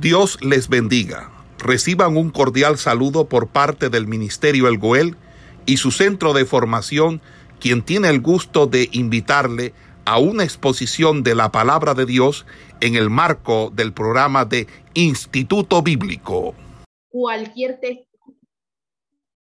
Dios les bendiga. Reciban un cordial saludo por parte del Ministerio El Goel y su centro de formación, quien tiene el gusto de invitarle a una exposición de la palabra de Dios en el marco del programa de Instituto Bíblico. Cualquier texto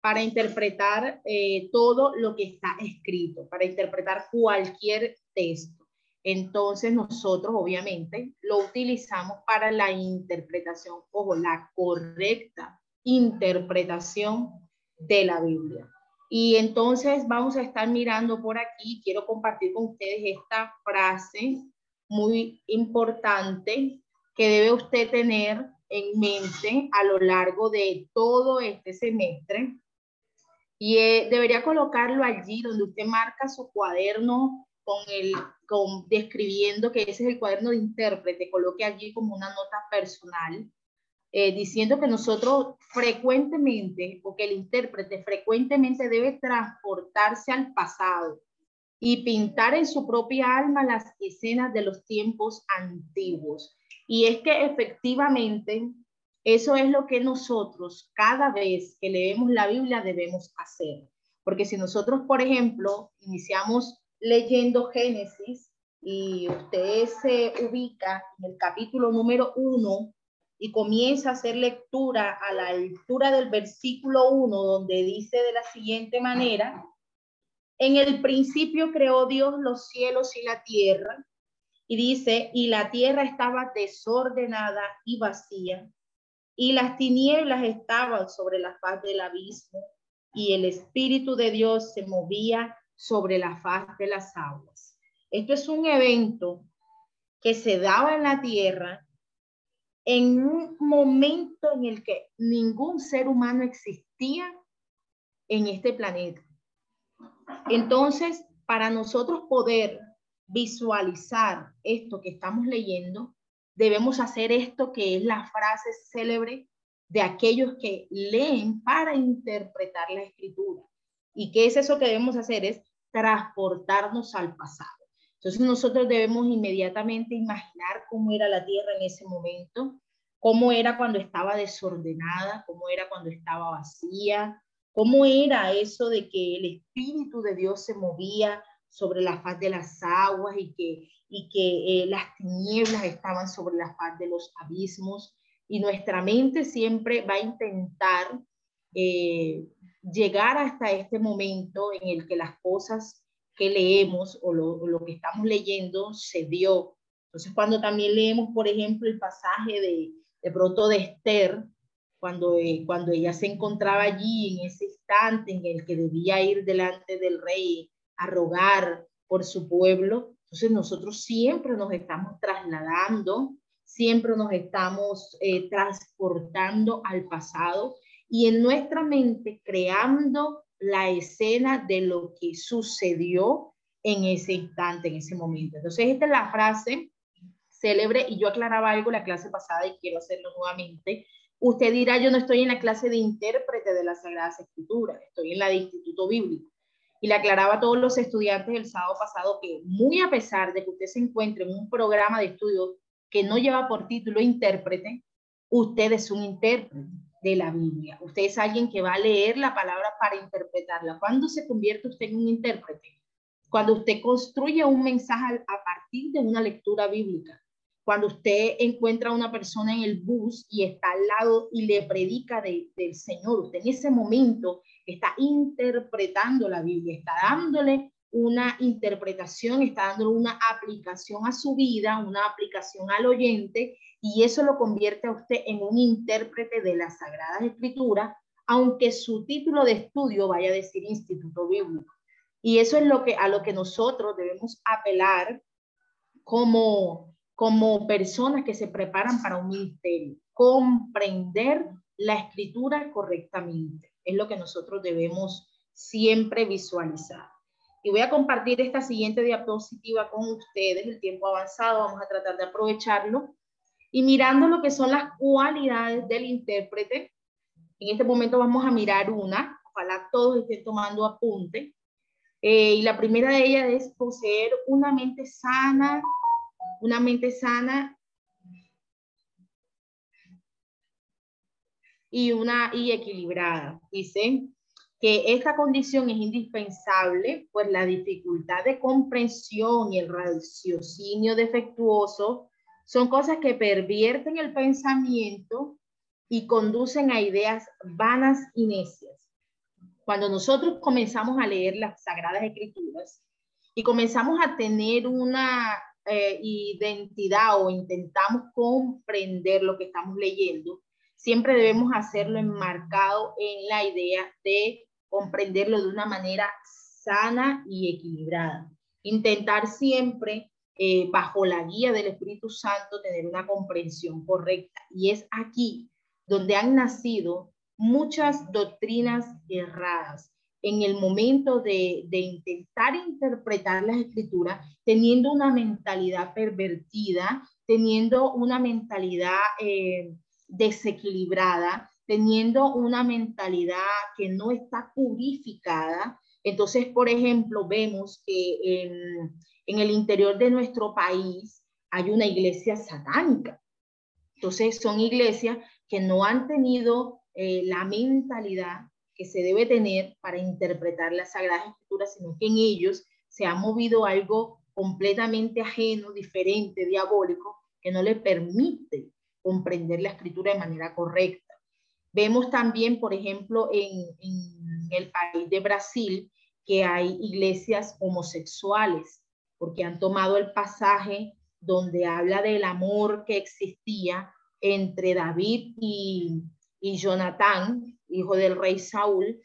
para interpretar eh, todo lo que está escrito, para interpretar cualquier texto. Entonces nosotros obviamente lo utilizamos para la interpretación, ojo, la correcta interpretación de la Biblia. Y entonces vamos a estar mirando por aquí, quiero compartir con ustedes esta frase muy importante que debe usted tener en mente a lo largo de todo este semestre. Y eh, debería colocarlo allí donde usted marca su cuaderno con el, con, describiendo que ese es el cuaderno de intérprete, coloque allí como una nota personal, eh, diciendo que nosotros frecuentemente, o que el intérprete frecuentemente debe transportarse al pasado y pintar en su propia alma las escenas de los tiempos antiguos. Y es que efectivamente eso es lo que nosotros cada vez que leemos la Biblia debemos hacer. Porque si nosotros, por ejemplo, iniciamos leyendo Génesis y usted se ubica en el capítulo número uno y comienza a hacer lectura a la altura del versículo uno, donde dice de la siguiente manera, en el principio creó Dios los cielos y la tierra, y dice, y la tierra estaba desordenada y vacía, y las tinieblas estaban sobre la faz del abismo, y el Espíritu de Dios se movía sobre la faz de las aguas. Esto es un evento que se daba en la tierra en un momento en el que ningún ser humano existía en este planeta. Entonces, para nosotros poder visualizar esto que estamos leyendo, debemos hacer esto que es la frase célebre de aquellos que leen para interpretar la escritura. ¿Y qué es eso que debemos hacer? Es transportarnos al pasado. Entonces nosotros debemos inmediatamente imaginar cómo era la tierra en ese momento, cómo era cuando estaba desordenada, cómo era cuando estaba vacía, cómo era eso de que el Espíritu de Dios se movía sobre la faz de las aguas y que, y que eh, las tinieblas estaban sobre la faz de los abismos. Y nuestra mente siempre va a intentar eh, llegar hasta este momento en el que las cosas que leemos o lo, que estamos leyendo se dio. Entonces, cuando también leemos, por ejemplo, el pasaje de, de pronto de Esther, cuando, eh, cuando ella se encontraba allí en ese instante en el que debía ir delante del rey a rogar por su pueblo, entonces nosotros siempre nos estamos trasladando, siempre nos estamos eh, transportando al pasado y en nuestra mente creando la escena de lo que sucedió en ese instante, en ese momento. Entonces, esta es la frase célebre y yo aclaraba algo la clase pasada y quiero hacerlo nuevamente. Usted dirá, yo no estoy en la clase de intérprete de las Sagradas Escrituras, estoy en la de Instituto Bíblico. Y le aclaraba a todos los estudiantes el sábado pasado que muy a pesar de que usted se encuentre en un programa de estudio que no lleva por título intérprete, usted es un intérprete de la Biblia. Usted es alguien que va a leer la palabra para interpretarla. ¿Cuándo se convierte usted en un intérprete? Cuando usted construye un mensaje a partir de una lectura bíblica. Cuando usted encuentra a una persona en el bus y está al lado y le predica del Señor, usted en ese momento está interpretando la Biblia, está dándole una interpretación, está dándole una aplicación a su vida, una aplicación al oyente y eso lo convierte a usted en un intérprete de las Sagradas Escrituras, aunque su título de estudio vaya a decir Instituto Bíblico. Y eso es lo que, a lo que nosotros debemos apelar como, como personas que se preparan para un ministerio, comprender la escritura correctamente. Es lo que nosotros debemos siempre visualizar. Y voy a compartir esta siguiente diapositiva con ustedes. El tiempo avanzado, vamos a tratar de aprovecharlo y mirando lo que son las cualidades del intérprete, en este momento vamos a mirar una, ojalá todos estén tomando apunte. Eh, y la primera de ellas es poseer una mente sana, una mente sana y una y equilibrada. Dice que esta condición es indispensable, pues la dificultad de comprensión y el raciocinio defectuoso son cosas que pervierten el pensamiento y conducen a ideas vanas y necias. Cuando nosotros comenzamos a leer las Sagradas Escrituras y comenzamos a tener una eh, identidad o intentamos comprender lo que estamos leyendo, siempre debemos hacerlo enmarcado en la idea de comprenderlo de una manera sana y equilibrada. Intentar siempre, eh, bajo la guía del Espíritu Santo, tener una comprensión correcta. Y es aquí donde han nacido muchas doctrinas erradas en el momento de, intentar interpretar las escrituras, teniendo una mentalidad pervertida, teniendo una mentalidad eh, desequilibrada, teniendo una mentalidad que no está purificada. Entonces, por ejemplo, vemos que en, el interior de nuestro país hay una iglesia satánica. Entonces, son iglesias que no han tenido eh, la mentalidad que se debe tener para interpretar las Sagradas Escrituras, sino que en ellos se ha movido algo completamente ajeno, diferente, diabólico, que no le permite comprender la escritura de manera correcta. Vemos también, por ejemplo, en, en el país de Brasil, que hay iglesias homosexuales, porque han tomado el pasaje donde habla del amor que existía entre David y, y Jonatán, hijo del rey Saúl,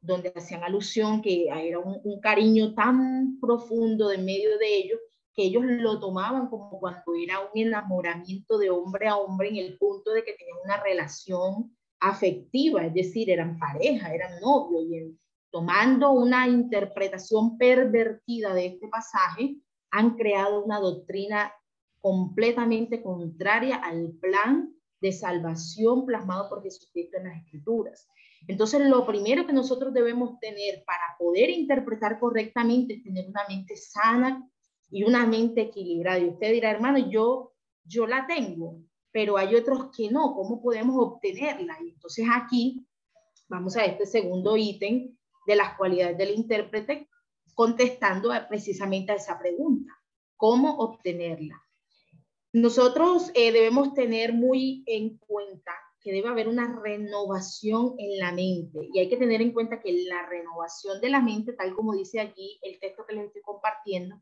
donde hacían alusión que era un, cariño tan profundo de medio de ellos que ellos lo tomaban como cuando era un enamoramiento de hombre a hombre en el punto de que tenían una relación afectiva, es decir, eran pareja, eran novios, y tomando una interpretación pervertida de este pasaje, han creado una doctrina completamente contraria al plan de salvación plasmado por Jesucristo en las Escrituras. Entonces, lo primero que nosotros debemos tener para poder interpretar correctamente es tener una mente sana y una mente equilibrada. Y usted dirá, hermano, yo, yo la tengo, pero hay otros que no. ¿Cómo podemos obtenerla? Y entonces aquí vamos a este segundo ítem de las cualidades del intérprete, contestando precisamente a esa pregunta. ¿Cómo obtenerla? Nosotros eh, debemos tener muy en cuenta que debe haber una renovación en la mente y hay que tener en cuenta que la renovación de la mente, tal como dice aquí el texto que les estoy compartiendo,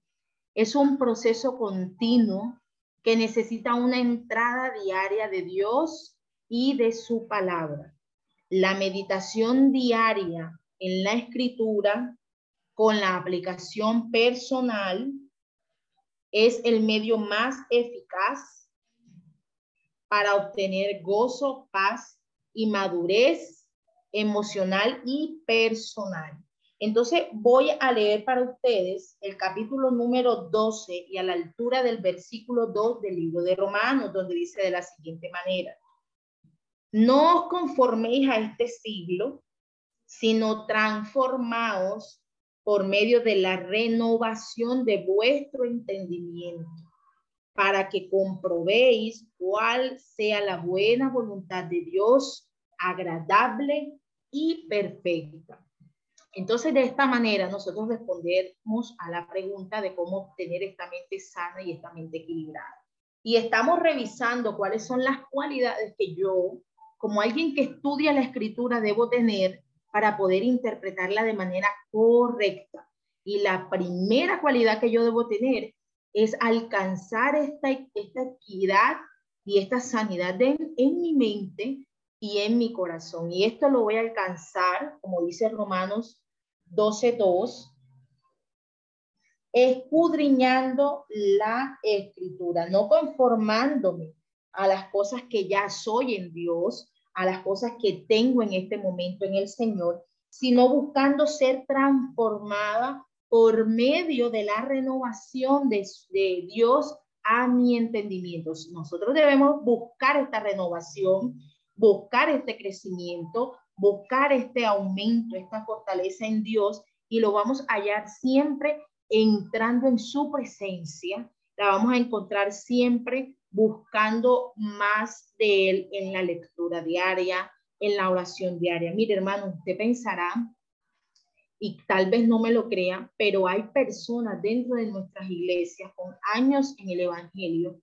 es un proceso continuo que necesita una entrada diaria de Dios y de su palabra. La meditación diaria en la escritura con la aplicación personal es el medio más eficaz para obtener gozo, paz y madurez emocional y personal. Entonces voy a leer para ustedes el capítulo número 12 y a la altura del versículo 2 del libro de Romanos, donde dice de la siguiente manera, no os conforméis a este siglo, sino transformaos por medio de la renovación de vuestro entendimiento, para que comprobéis cuál sea la buena voluntad de Dios, agradable y perfecta. Entonces, de esta manera, nosotros respondemos a la pregunta de cómo obtener esta mente sana y esta mente equilibrada. Y estamos revisando cuáles son las cualidades que yo, como alguien que estudia la escritura, debo tener para poder interpretarla de manera correcta. Y la primera cualidad que yo debo tener es alcanzar esta, esta equidad y esta sanidad en, en mi mente y en mi corazón. Y esto lo voy a alcanzar, como dice Romanos 12.2, escudriñando la escritura, no conformándome a las cosas que ya soy en Dios, a las cosas que tengo en este momento en el Señor, sino buscando ser transformada por medio de la renovación de, Dios a mi entendimiento. Nosotros debemos buscar esta renovación, buscar este crecimiento, buscar este aumento, esta fortaleza en Dios y lo vamos a hallar siempre entrando en su presencia. La vamos a encontrar siempre buscando más de Él en la lectura diaria, en la oración diaria. Mire, hermano, usted pensará, y tal vez no me lo crea, pero hay personas dentro de nuestras iglesias con años en el Evangelio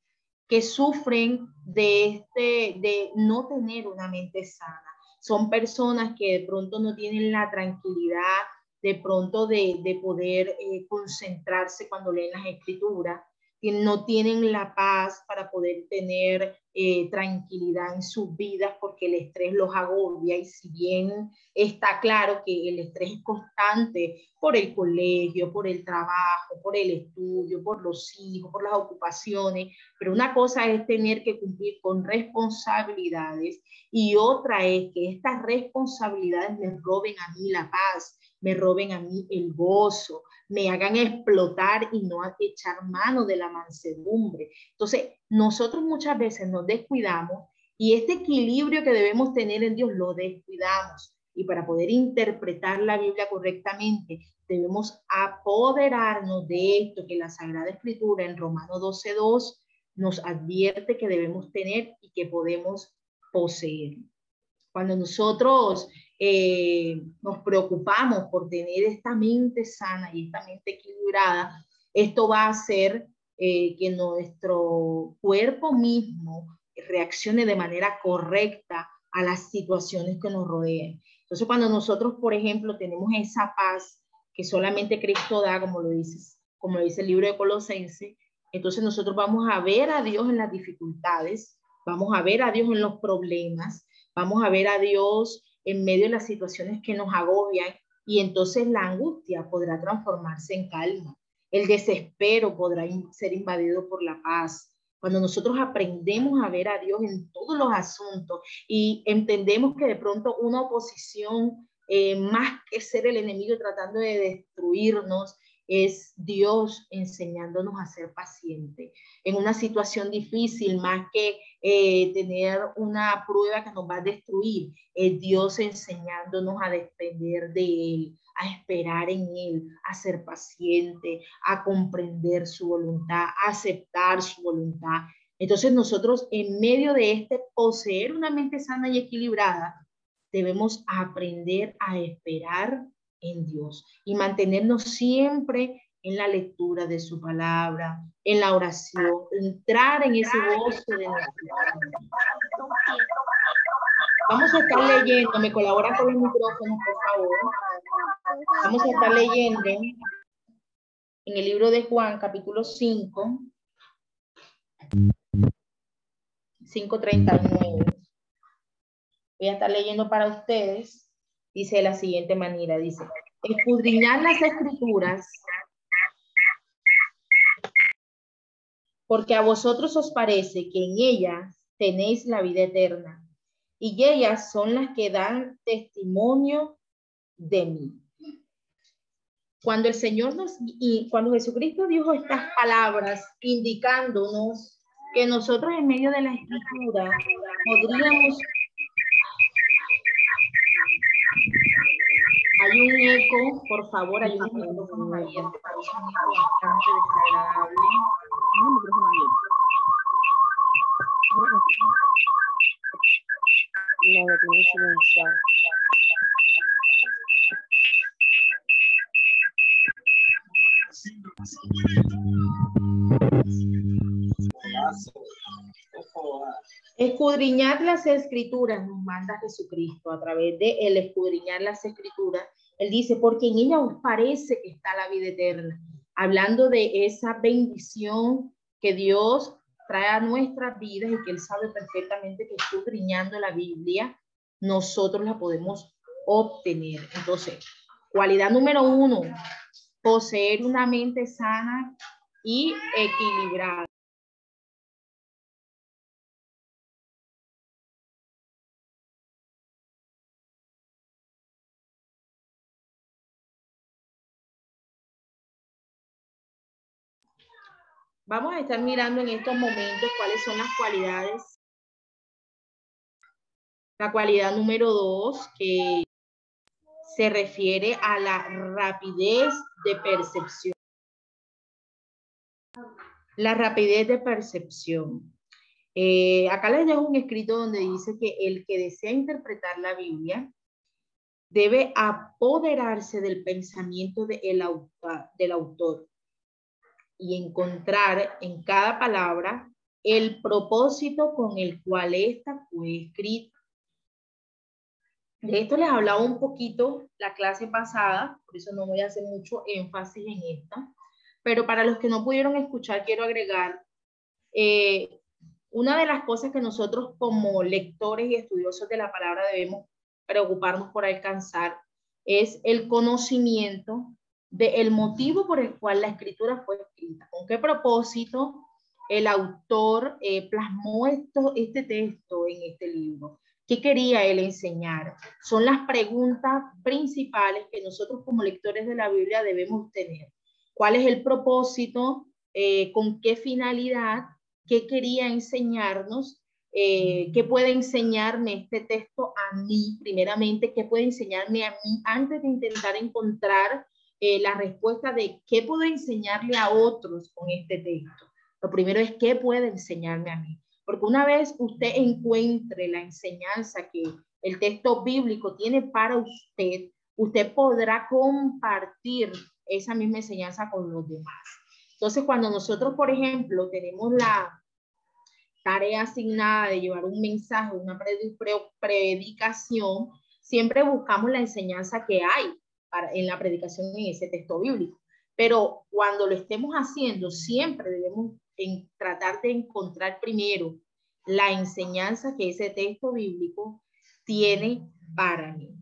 que sufren de, este, de no tener una mente sana. Son personas que de pronto no tienen la tranquilidad, de pronto de, de poder eh, concentrarse cuando leen las escrituras, que no tienen la paz para poder tener eh, tranquilidad en sus vidas porque el estrés los agobia. Y si bien está claro que el estrés es constante por el colegio, por el trabajo, por el estudio, por los hijos, por las ocupaciones, pero una cosa es tener que cumplir con responsabilidades y otra es que estas responsabilidades me roben a mí la paz, me roben a mí el gozo, me hagan explotar y no echar mano de la mansedumbre. Entonces, nosotros muchas veces nos descuidamos y este equilibrio que debemos tener en Dios lo descuidamos. Y para poder interpretar la Biblia correctamente, debemos apoderarnos de esto que la Sagrada Escritura en Romano 12.2 nos advierte que debemos tener y que podemos poseer. Cuando nosotros eh, nos preocupamos por tener esta mente sana y esta mente equilibrada, esto va a hacer eh, que nuestro cuerpo mismo reaccione de manera correcta a las situaciones que nos rodean. Entonces, cuando nosotros, por ejemplo, tenemos esa paz que solamente Cristo da, como lo dices, como dice el libro de Colosenses, entonces nosotros vamos a ver a Dios en las dificultades, vamos a ver a Dios en los problemas, vamos a ver a Dios en medio de las situaciones que nos agobian y entonces la angustia podrá transformarse en calma. El desespero podrá ser invadido por la paz. Cuando nosotros aprendemos a ver a Dios en todos los asuntos y entendemos que de pronto una oposición, eh, más que ser el enemigo tratando de destruirnos, es Dios enseñándonos a ser pacientes. En una situación difícil, más que eh, tener una prueba que nos va a destruir, es Dios enseñándonos a depender de Él, a esperar en Él, a ser paciente, a comprender su voluntad, a aceptar su voluntad. Entonces nosotros en medio de este poseer una mente sana y equilibrada, debemos aprender a esperar en Dios y mantenernos siempre en la lectura de su palabra, en la oración, entrar en ese gozo de Vamos a estar leyendo, me colabora con el micrófono, por favor. Vamos a estar leyendo en el libro de Juan, capítulo 5, 539. Voy a estar leyendo para ustedes dice de la siguiente manera, dice, escudriñar las escrituras porque a vosotros os parece que en ellas tenéis la vida eterna y ellas son las que dan testimonio de mí. Cuando el Señor nos y cuando Jesucristo dijo estas palabras indicándonos que nosotros en medio de la escritura podríamos Hay un eco, por favor, hay un micrófono abierto. Un eco bastante desagradable. Un micrófono abierto. No, lo tengo silenciado. Escudriñar las escrituras nos manda Jesucristo a través de el escudriñar las escrituras. Él dice, porque en ella os parece que está la vida eterna. Hablando de esa bendición que Dios trae a nuestras vidas y que Él sabe perfectamente que escudriñando la Biblia, nosotros la podemos obtener. Entonces, cualidad número uno, poseer una mente sana y equilibrada. Vamos a estar mirando en estos momentos cuáles son las cualidades. La cualidad número dos, que se refiere a la rapidez de percepción. La rapidez de percepción. Eh, acá les dejo un escrito donde dice que el que desea interpretar la Biblia debe apoderarse del pensamiento autor, del autor y encontrar en cada palabra el propósito con el cual ésta fue escrita. De esto les hablaba un poquito la clase pasada, por eso no voy a hacer mucho énfasis en esta, pero para los que no pudieron escuchar, quiero agregar, eh, una de las cosas que nosotros como lectores y estudiosos de la palabra debemos preocuparnos por alcanzar es el conocimiento del motivo por el cual la escritura fue escrita, con qué propósito el autor eh, plasmó esto, este texto en este libro. ¿Qué quería él enseñar? Son las preguntas principales que nosotros como lectores de la Biblia debemos tener. ¿Cuál es el propósito? Eh, ¿Con qué finalidad? ¿Qué quería enseñarnos? Eh, ¿Qué puede enseñarme este texto a mí, primeramente? ¿Qué puede enseñarme a mí antes de intentar encontrar eh, la respuesta de qué puedo enseñarle a otros con este texto? Lo primero es qué puede enseñarme a mí. Porque una vez usted encuentre la enseñanza que el texto bíblico tiene para usted, usted podrá compartir esa misma enseñanza con los demás. Entonces, cuando nosotros, por ejemplo, tenemos la tarea asignada de llevar un mensaje, una predicación, siempre buscamos la enseñanza que hay en la predicación en ese texto bíblico. Pero cuando lo estemos haciendo, siempre debemos tratar de encontrar primero la enseñanza que ese texto bíblico tiene para mí.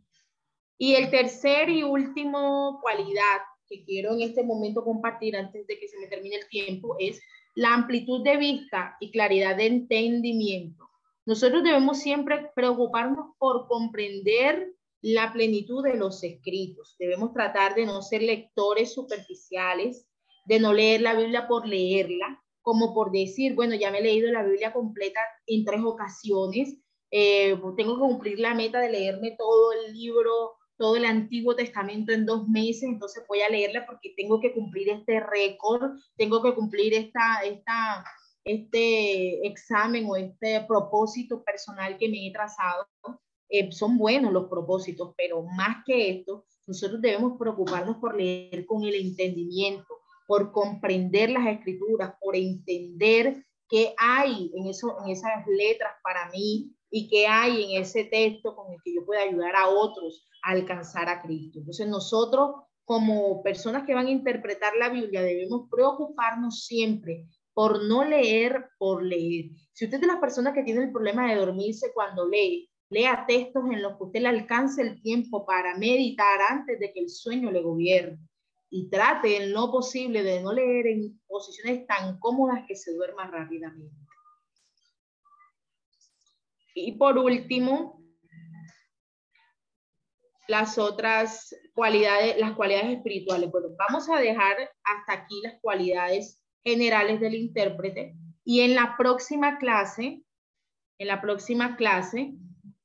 Y el tercer y último cualidad que quiero en este momento compartir antes de que se me termine el tiempo es la amplitud de vista y claridad de entendimiento. Nosotros debemos siempre preocuparnos por comprender la plenitud de los escritos. Debemos tratar de no ser lectores superficiales, de no leer la Biblia por leerla, como por decir, bueno, ya me he leído la Biblia completa en tres ocasiones, eh, tengo que cumplir la meta de leerme todo el libro todo el Antiguo Testamento en dos meses, entonces voy a leerla porque tengo que cumplir este récord, tengo que cumplir esta, esta, este examen o este propósito personal que me he trazado. Eh, son buenos los propósitos, pero más que esto, nosotros debemos preocuparnos por leer con el entendimiento, por comprender las escrituras, por entender qué hay en, eso, en esas letras para mí y qué hay en ese texto con el que yo pueda ayudar a otros alcanzar a Cristo. Entonces nosotros como personas que van a interpretar la Biblia debemos preocuparnos siempre por no leer por leer. Si usted es de las personas que tiene el problema de dormirse cuando lee, lea textos en los que usted le alcance el tiempo para meditar antes de que el sueño le gobierne y trate en lo posible de no leer en posiciones tan cómodas que se duerma rápidamente. Y por último, las otras cualidades, las cualidades espirituales. Bueno, vamos a dejar hasta aquí las cualidades generales del intérprete y en la próxima clase, en la próxima clase